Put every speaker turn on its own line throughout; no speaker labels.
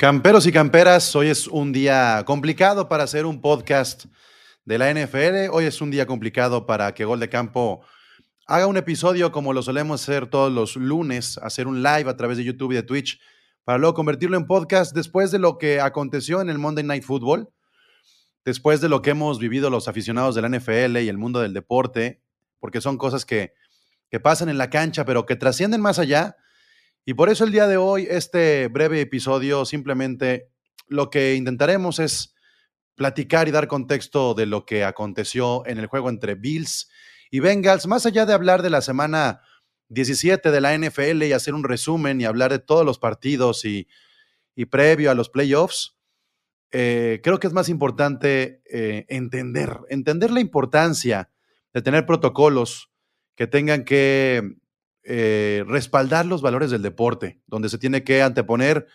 Camperos y camperas, hoy es un día complicado para hacer un podcast de la NFL. Hoy es un día complicado para que Gol de Campo haga un episodio como lo solemos hacer todos los lunes, hacer un live a través de YouTube y de Twitch, para luego convertirlo en podcast después de lo que aconteció en el Monday Night Football, después de lo que hemos vivido los aficionados de la NFL y el mundo del deporte, porque son cosas que, que pasan en la cancha, pero que trascienden más allá y por eso el día de hoy, este breve episodio, simplemente lo que intentaremos es platicar y dar contexto de lo que aconteció en el juego entre Bills y Bengals, más allá de hablar de la semana 17 de la NFL y hacer un resumen y hablar de todos los partidos y, previo a los playoffs, eh, creo que es más importante eh, entender, entender la importancia de tener protocolos que tengan que eh, respaldar los valores del deporte, donde se tiene que anteponer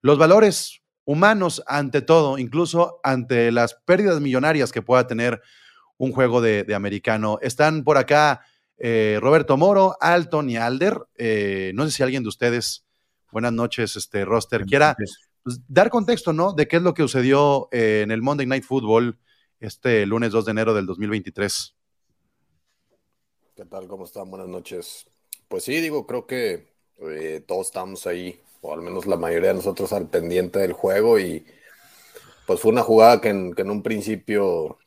los valores humanos ante todo, incluso ante las pérdidas millonarias que pueda tener un juego de, americano. Están por acá eh, Roberto Moro, Alton y Alder. Eh, no sé si alguien de ustedes, buenas noches, este roster, quiera pues, dar contexto, ¿no? De qué es lo que sucedió en el Monday Night Football este lunes 2 de enero del 2023.
¿Qué tal? ¿Cómo están? Buenas noches. Pues sí, digo, creo que eh, todos estamos ahí, o al menos la mayoría de nosotros al pendiente del juego y pues fue una jugada que en, un principio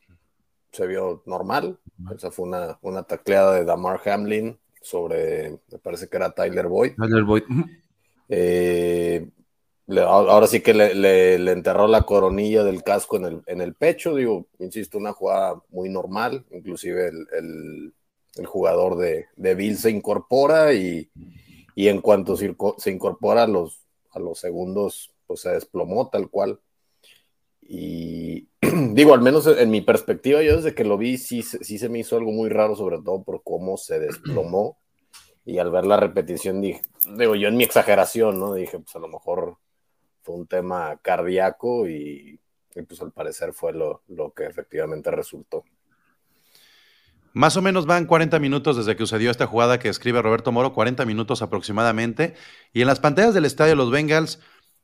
se vio normal. Esa fue una, una tacleada de Damar Hamlin sobre, me parece que era Tyler Boyd. Tyler Boyd. Eh, ahora sí que le, enterró la coronilla del casco en el, en el pecho, digo, insisto, una jugada muy normal, inclusive el el jugador de, de Bill se incorpora y, en cuanto se incorpora a los, a los segundos, pues se desplomó tal cual. Y digo, al menos en mi perspectiva, yo desde que lo vi, sí, sí se me hizo algo muy raro, sobre todo por cómo se desplomó. Y al ver la repetición, dije, digo, yo en mi exageración, ¿no? Dije, pues a lo mejor fue un tema cardíaco y, pues al parecer fue lo, lo que efectivamente resultó.
Más o menos van 40 minutos desde que sucedió esta jugada que escribe Roberto Moro, 40 minutos aproximadamente. Y en las pantallas del estadio Los Bengals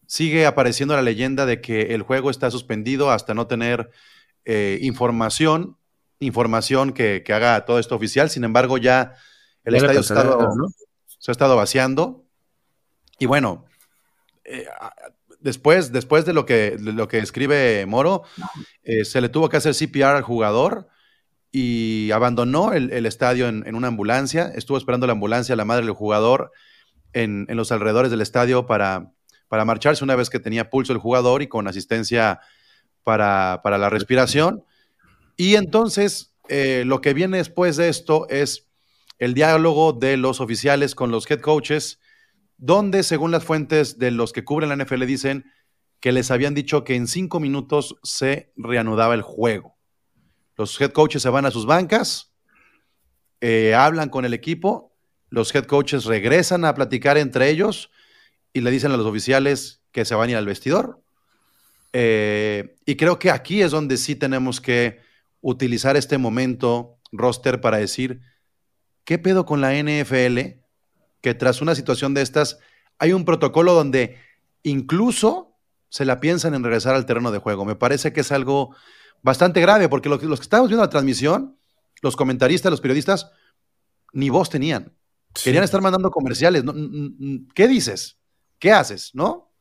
sigue apareciendo la leyenda de que el juego está suspendido hasta no tener eh, información, información que, haga todo esto oficial. Sin embargo, ya el estadio se ha estado vaciando. Y bueno, eh, después, después de lo que, lo que escribe Moro, eh, se le tuvo que hacer CPR al jugador y abandonó el, estadio en, una ambulancia. Estuvo esperando la ambulancia, la madre del jugador, en, los alrededores del estadio para, para, marcharse una vez que tenía pulso el jugador y con asistencia para, la respiración. Y entonces, eh, lo que viene después de esto es el diálogo de los oficiales con los head coaches, donde, según las fuentes de los que cubren la NFL, dicen que les habían dicho que en cinco minutos se reanudaba el juego. Los head coaches se van a sus bancas, eh, hablan con el equipo, los head coaches regresan a platicar entre ellos y le dicen a los oficiales que se van a ir al vestidor. Eh, y creo que aquí es donde sí tenemos que utilizar este momento roster para decir, ¿qué pedo con la NFL? Que tras una situación de estas hay un protocolo donde incluso se la piensan en regresar al terreno de juego. Me parece que es algo bastante grave, porque los, los que estábamos viendo la transmisión, los comentaristas, los periodistas, ni voz tenían. Querían estar mandando comerciales. ¿Qué dices? ¿Qué haces? ¿No?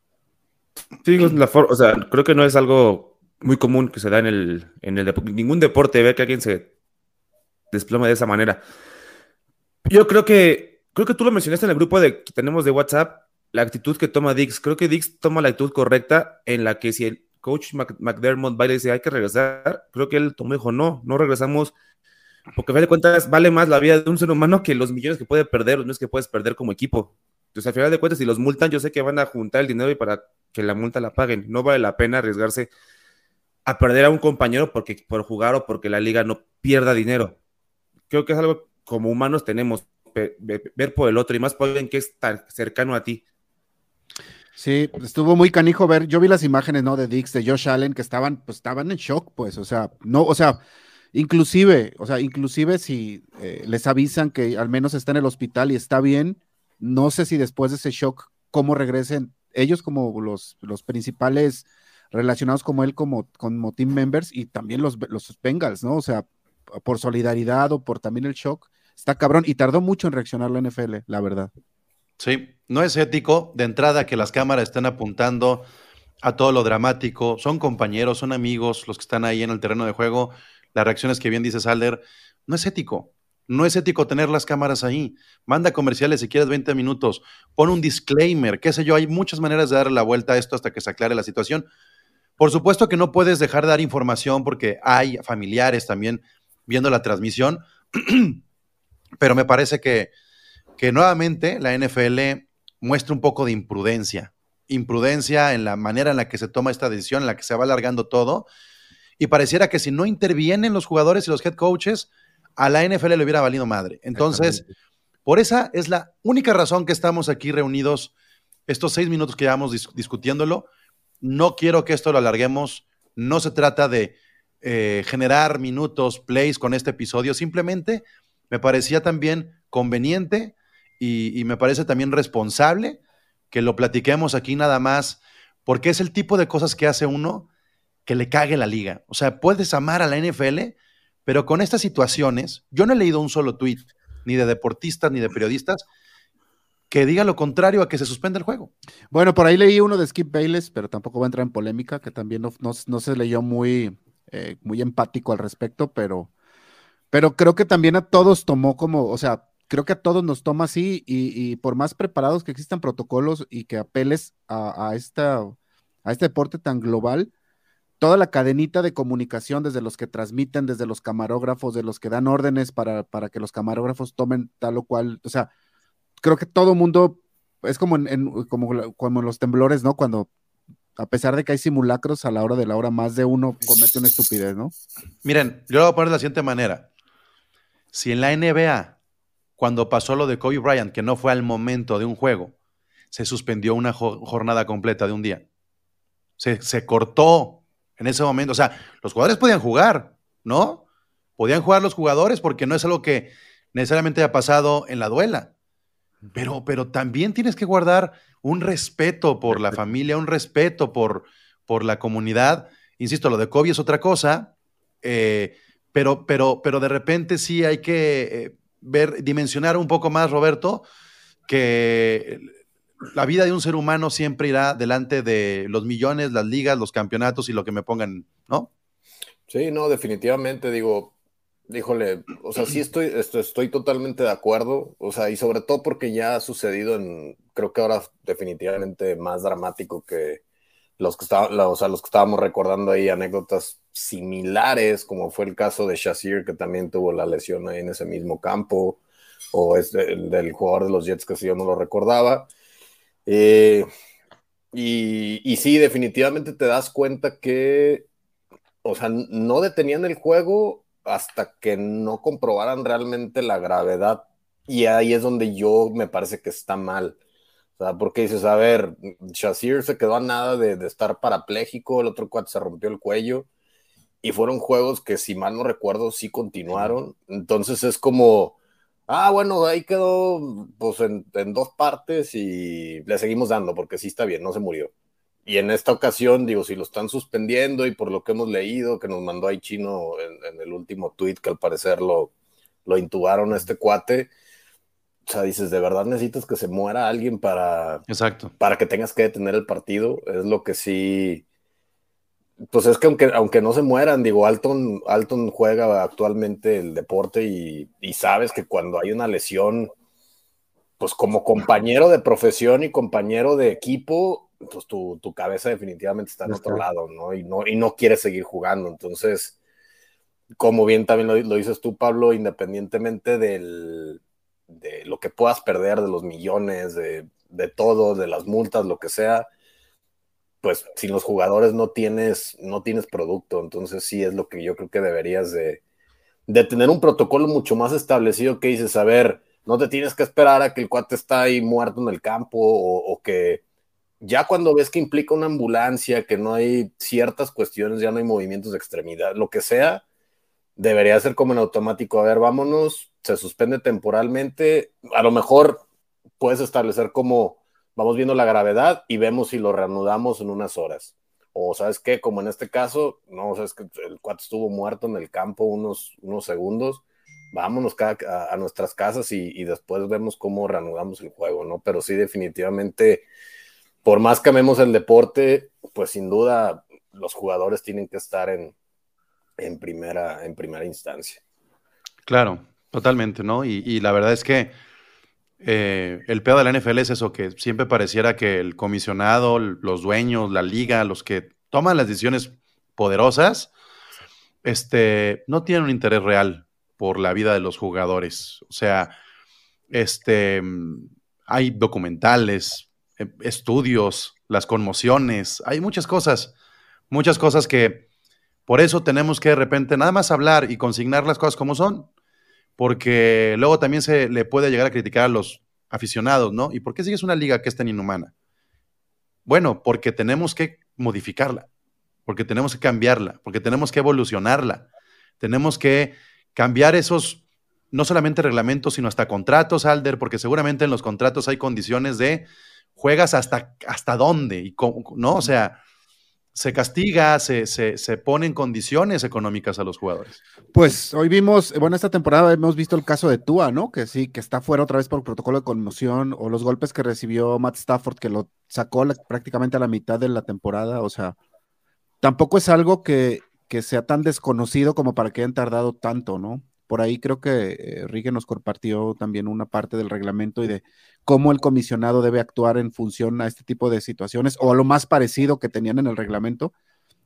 Sí, la o sea, creo que no es algo muy común que se da en el, en el ningún deporte ver que alguien se desplome de esa manera. Yo creo que, creo que tú lo mencionaste en el grupo de, que tenemos de WhatsApp, la actitud que toma Dix. Creo que Dix toma la actitud correcta en la que si el, coach McDermott va y dice, hay que regresar, creo que él tomó dijo, no, no regresamos, porque a fin de cuentas vale más la vida de un ser humano que los millones que puede perder, los millones que puedes perder como equipo. Entonces, al final de cuentas, si los multan, yo sé que van a juntar el dinero y para que la multa la paguen. No vale la pena arriesgarse a perder a un compañero porque, por jugar o porque la liga no pierda dinero. Creo que es algo como humanos tenemos, ver por el otro y más por alguien que es tan cercano a ti.
Sí, estuvo muy canijo ver. Yo vi las imágenes, ¿no? De Dix, de Josh Allen, que estaban, pues estaban en shock, pues, o sea, no, o sea, inclusive, o sea, inclusive si eh, les avisan que al menos está en el hospital y está bien, no sé si después de ese shock, cómo regresen ellos como los, los principales relacionados como él como, como team members y también los, los Bengals, ¿no? O sea, por solidaridad o por también el shock, está cabrón y tardó mucho en reaccionar la NFL, la verdad.
Sí, no es ético de entrada que las cámaras estén apuntando a todo lo dramático. Son compañeros, son amigos los que están ahí en el terreno de juego. Las reacciones que bien dice Salder, no es ético. No es ético tener las cámaras ahí. Manda comerciales si quieres 20 minutos. Pon un disclaimer, qué sé yo. Hay muchas maneras de darle la vuelta a esto hasta que se aclare la situación. Por supuesto que no puedes dejar de dar información porque hay familiares también viendo la transmisión, pero me parece que, que nuevamente la NFL muestra un poco de imprudencia imprudencia en la manera en la que se toma esta decisión, en la que se va alargando todo. Y pareciera que si no intervienen los jugadores y los head coaches, a la NFL le hubiera valido madre. Entonces, por esa es la única razón que estamos aquí reunidos estos seis minutos que llevamos discutiéndolo. No quiero que esto lo alarguemos. No se trata de eh, generar minutos, plays con este episodio. Simplemente me parecía también conveniente y me parece también responsable que lo platiquemos aquí nada más, porque es el tipo de cosas que hace uno que le cague la liga. O sea, puedes amar a la NFL, pero con estas situaciones, yo no he leído un solo tweet, ni de deportistas ni de periodistas, que diga lo contrario a que se suspenda el juego.
Bueno, por ahí leí uno de Skip Bayless, pero tampoco va a entrar en polémica, que también no, se leyó muy, eh, muy empático al respecto, pero, pero creo que también a todos tomó como, o sea, creo que a todos nos toma así y, por más preparados que existan protocolos y que apeles a, esta, a este deporte tan global, toda la cadenita de comunicación, desde los que transmiten, desde los camarógrafos, de los que dan órdenes para, para que los camarógrafos tomen tal o cual, o sea, creo que todo mundo es como en, como, como los temblores, ¿no? Cuando a pesar de que hay simulacros a la hora de la hora, más de uno comete una estupidez, ¿no?
Miren, yo lo voy a poner de la siguiente manera. Si en la NBA cuando pasó lo de Kobe Bryant, que no fue al momento de un juego, se suspendió una jornada completa de un día. Se, cortó en ese momento. O sea, los jugadores podían jugar, ¿no? Podían jugar los jugadores porque no es algo que necesariamente haya pasado en la duela. Pero, pero también tienes que guardar un respeto por la familia, un respeto por, por la comunidad. Insisto, lo de Kobe es otra cosa, eh, pero, pero, pero de repente sí hay que eh, ver, dimensionar un poco más, Roberto, que la vida de un ser humano siempre irá delante de los millones, las ligas, los campeonatos y lo que me pongan, ¿no?
Sí, no, definitivamente, digo, híjole, o sea, sí estoy, estoy, totalmente de acuerdo, o sea, y sobre todo porque ya ha sucedido en, creo que ahora definitivamente más dramático que los que, o sea, los que estábamos recordando ahí anécdotas similares, como fue el caso de Shazir, que también tuvo la lesión ahí en ese mismo campo, o es el del jugador de los Jets que si yo no lo recordaba. Eh, y, sí, definitivamente te das cuenta que, o sea, no detenían el juego hasta que no comprobaran realmente la gravedad. Y ahí es donde yo me parece que está mal. O sea, porque dices, a ver, Shazir se quedó a nada de, de estar parapléjico, el otro cuate se rompió el cuello y fueron juegos que si mal no recuerdo sí continuaron. Entonces es como, ah, bueno, ahí quedó pues en, dos partes y le seguimos dando porque sí está bien, no se murió. Y en esta ocasión, digo, si lo están suspendiendo y por lo que hemos leído, que nos mandó ahí Chino en, el último tweet, que al parecer lo, lo intubaron a este cuate, o sea, dices, ¿de verdad necesitas que se muera alguien para,
Exacto.
para que tengas que detener el partido? Es lo que sí, pues es que aunque, aunque no se mueran, digo, Alton, Alton juega actualmente el deporte y, sabes que cuando hay una lesión, pues como compañero de profesión y compañero de equipo, pues tu, cabeza definitivamente está en otro lado, ¿no? Y, ¿no? y no quieres seguir jugando. Entonces, como bien también lo, lo dices tú, Pablo, independientemente del, de lo que puedas perder, de los millones, de, de todo, de las multas, lo que sea, pues sin los jugadores no tienes, no tienes producto. Entonces sí es lo que yo creo que deberías de, tener un protocolo mucho más establecido que dices, a ver, no te tienes que esperar a que el cuate está ahí muerto en el campo o, que ya cuando ves que implica una ambulancia, que no hay ciertas cuestiones, ya no hay movimientos de extremidad, lo que sea, debería ser como en automático, a ver, vámonos, se suspende temporalmente, a lo mejor puedes establecer como vamos viendo la gravedad y vemos si lo reanudamos en unas horas. O sabes qué, como en este caso, no, sabes que el cuate estuvo muerto en el campo unos, unos segundos, vámonos a, nuestras casas y, después vemos cómo reanudamos el juego, ¿no? Pero sí, definitivamente, por más que amemos el deporte, pues sin duda los jugadores tienen que estar en, en, primera, en primera instancia.
Claro, totalmente, ¿no? Y, la verdad es que eh, el peor de la NFL es eso, que siempre pareciera que el comisionado, los dueños, la liga, los que toman las decisiones poderosas, este, no tienen un interés real por la vida de los jugadores. O sea, este, hay documentales, eh, estudios, las conmociones, hay muchas cosas, muchas cosas que por eso tenemos que de repente nada más hablar y consignar las cosas como son, porque luego también se le puede llegar a criticar a los aficionados, ¿no? ¿Y por qué sigues una liga que es tan inhumana? Bueno, porque tenemos que modificarla, porque tenemos que cambiarla, porque tenemos que evolucionarla, tenemos que cambiar esos, no solamente reglamentos, sino hasta contratos, Alder, porque seguramente en los contratos hay condiciones de juegas hasta, hasta dónde, y ¿no? O sea, se castiga, se, se, se ponen condiciones económicas a los jugadores.
Pues hoy vimos, bueno, esta temporada hemos visto el caso de Tua, ¿no? Que sí, que está fuera otra vez por protocolo de conmoción, o los golpes que recibió Matt Stafford, que lo sacó prácticamente a la mitad de la temporada, o sea, tampoco es algo que, que sea tan desconocido como para que hayan tardado tanto, ¿no? Por ahí creo que eh, nos compartió también una parte del reglamento y de cómo el comisionado debe actuar en función a este tipo de situaciones o a lo más parecido que tenían en el reglamento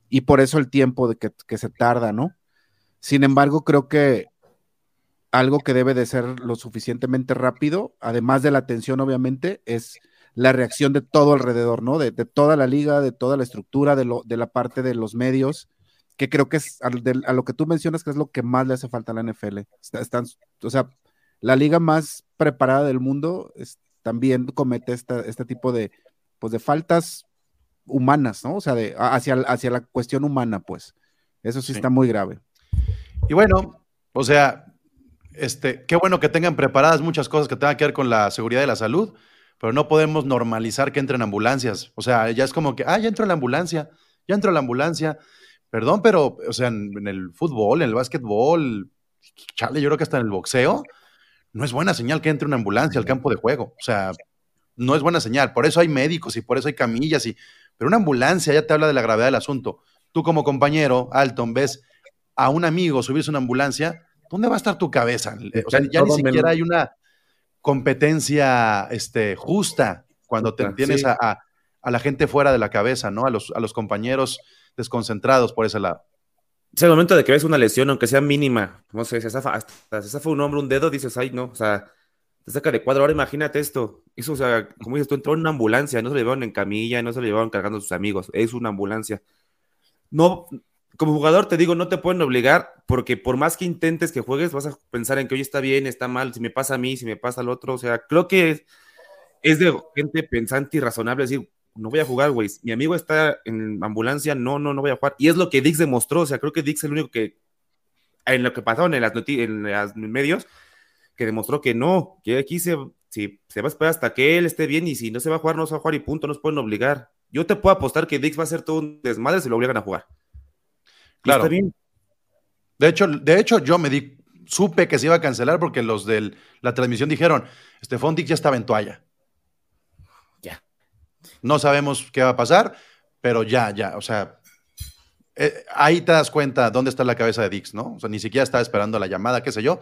y por eso el tiempo de que, se tarda, ¿no? Sin embargo, creo que algo que debe de ser lo suficientemente rápido, además de la atención, obviamente, es la reacción de todo alrededor, ¿no? De, toda la liga, de toda la estructura, de, lo, de la parte de los medios, que creo que es a, lo que tú mencionas que es lo que más le hace falta a la NFL. están, o sea, la liga más preparada del mundo también comete este tipo de, pues de faltas humanas, ¿no? O sea, de, hacia, hacia la cuestión humana, pues. Eso sí, está muy grave.
Y bueno, o sea, este, qué bueno que tengan preparadas muchas cosas que tengan que ver con la seguridad de la salud, pero no podemos normalizar que entren ambulancias. O sea, ya es como que, ah, ya entró la ambulancia, ya entró la ambulancia. Perdón, pero, o sea, en, el fútbol, en el básquetbol, chale, yo creo que hasta en el boxeo, no es buena señal que entre una ambulancia al campo de juego. O sea, no es buena señal. Por eso hay médicos y por eso hay camillas y, pero una ambulancia ya te habla de la gravedad del asunto. Tú como compañero, Alton, ves a un amigo subirse a una ambulancia, ¿dónde va a estar tu cabeza? O sea, ya ni siquiera hay una competencia este, justa cuando te tienes a, la gente fuera de la cabeza, ¿no? A los, a los compañeros desconcentrados por ese lado.
Es el momento de que ves una lesión, aunque sea mínima, no sé, si esa fue un hombro, un dedo, dices, ay, no, o sea, te saca de cuadro. Ahora imagínate esto. Eso, o sea, como dices tú, entró en una ambulancia, no se lo llevaron en camilla, no se lo llevaron cargando a sus amigos, es una ambulancia. No, como jugador te digo, no te pueden obligar, porque por más que intentes que juegues, vas a pensar en que hoy está bien, está mal, si me pasa a mí, si me pasa al otro. O sea, creo que es, es de gente pensante y razonable decir, no voy a jugar, güey. Mi amigo está en ambulancia, no, no, no voy a jugar. Y es lo que Dix demostró, o sea, creo que Dix es el único que, en lo que pasaron en las, en los medios, que demostró que no, que aquí se, si, se va a esperar hasta que él esté bien y si no se va a jugar, no se va a jugar y punto, no nos pueden obligar. Yo te puedo apostar que Dix va a hacer todo un desmadre si lo obligan a jugar.
Claro. Está bien. De hecho, de hecho, yo me di, supe que se iba a cancelar porque los de la transmisión dijeron, Estefón Dix ya estaba en toalla. No sabemos qué va a pasar, pero ya, ya, o sea, eh, ahí te das cuenta dónde está la cabeza de Dix, ¿no? O sea, ni siquiera estaba esperando la llamada, qué sé yo.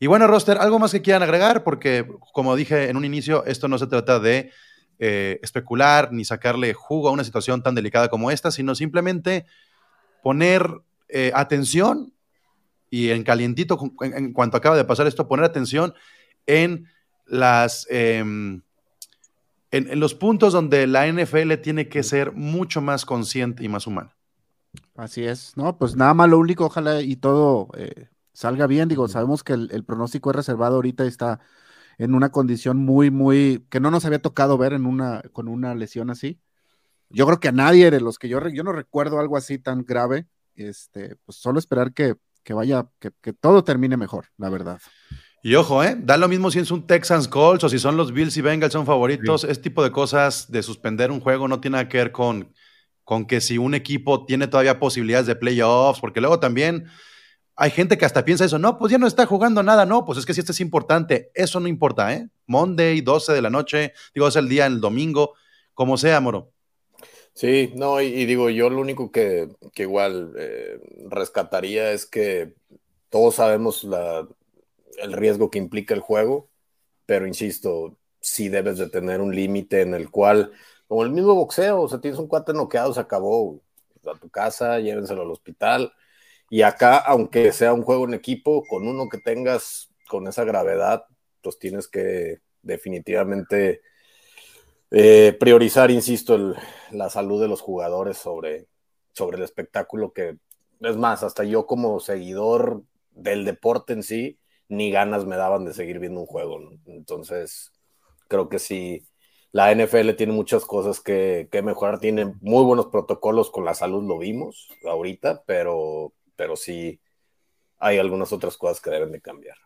Y bueno, Roster, ¿algo más que quieran agregar? Porque, como dije en un inicio, esto no se trata de eh, especular ni sacarle jugo a una situación tan delicada como esta, sino simplemente poner eh, atención y en calientito, en, cuanto acaba de pasar esto, poner atención en las em, en, los puntos donde la NFL tiene que ser mucho más consciente y más humana.
Así es, ¿no? Pues nada más lo único, ojalá y todo eh, salga bien. Digo, sabemos que el, pronóstico es reservado ahorita está en una condición muy, muy, que no nos había tocado ver en una, con una lesión así. Yo creo que a nadie de los que yo, yo no recuerdo algo así tan grave. Este, pues solo esperar que, vaya, que, que todo termine mejor, la verdad.
Y ojo, ¿eh? Da lo mismo si es un Texans Colts o si son los Bills y Bengals son favoritos. Este tipo de cosas de suspender un juego no tiene nada que ver con, con que si un equipo tiene todavía posibilidades de playoffs, porque luego también hay gente que hasta piensa eso, no, pues ya no está jugando nada, no, pues es que si esto es importante, eso no importa, ¿eh? Monday, 12 de la noche, digo, es el día, el domingo, como sea, Moro.
Sí, no, y, digo, yo lo único que, igual eh, rescataría es que todos sabemos la, el riesgo que implica el juego, pero insisto, sí debes de tener un límite en el cual, como el mismo boxeo, o sea, tienes un cuate noqueado, se acabó a tu casa, llévenselo al hospital. Y acá, aunque sea un juego en equipo, con uno que tengas con esa gravedad, pues tienes que definitivamente eh, priorizar, insisto, la salud de los jugadores sobre, sobre el espectáculo que, es más, hasta yo como seguidor del deporte en sí, ni ganas me daban de seguir viendo un juego. Entonces, creo que sí, la NFL tiene muchas cosas que, mejorar, tiene muy buenos protocolos con la salud, lo vimos ahorita, pero, pero sí hay algunas otras cosas que deben de cambiar.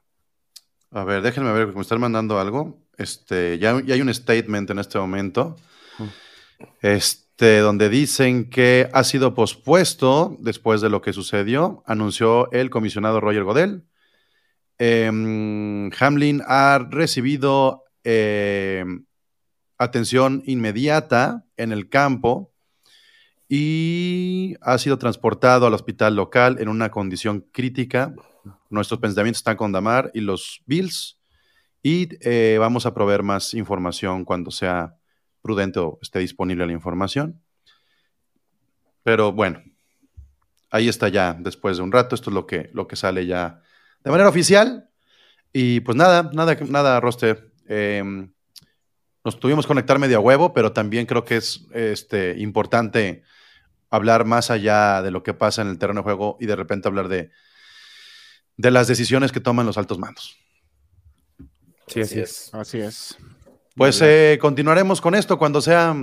A ver, déjenme ver, me están mandando algo. Este, ya, ya hay un statement en este momento. Este, donde dicen que ha sido pospuesto después de lo que sucedió, anunció el comisionado Roger Godel. Em, Hamlin ha recibido em, atención inmediata en el campo y ha sido transportado al hospital local en una condición crítica. Nuestros pensamientos están con Damar y los Bills y eh, vamos a proveer más información cuando sea prudente o esté disponible la información. Pero bueno, ahí está ya después de un rato. Esto es lo que, lo que sale ya de manera oficial. Y pues nada, nada, nada, Roster. Em, nos tuvimos que conectar medio a huevo, pero también creo que es este, importante hablar más allá de lo que pasa en el terreno de juego y de repente hablar de, de las decisiones que toman los altos mandos.
Sí, así, es. Así es.
Pues eh, continuaremos con esto cuando sea,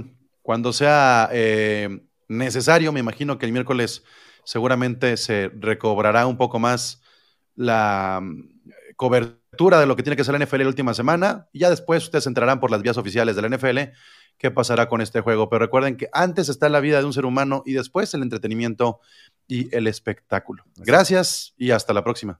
cuando sea eh, necesario. Me imagino que el miércoles seguramente se recobrará un poco más la mm, cobertura de lo que tiene que ser la NFL la última semana. Y ya después ustedes entrarán por las vías oficiales de la NFL qué pasará con este juego. Pero recuerden que antes está la vida de un ser humano y después el entretenimiento y el espectáculo. Gracias y hasta la próxima.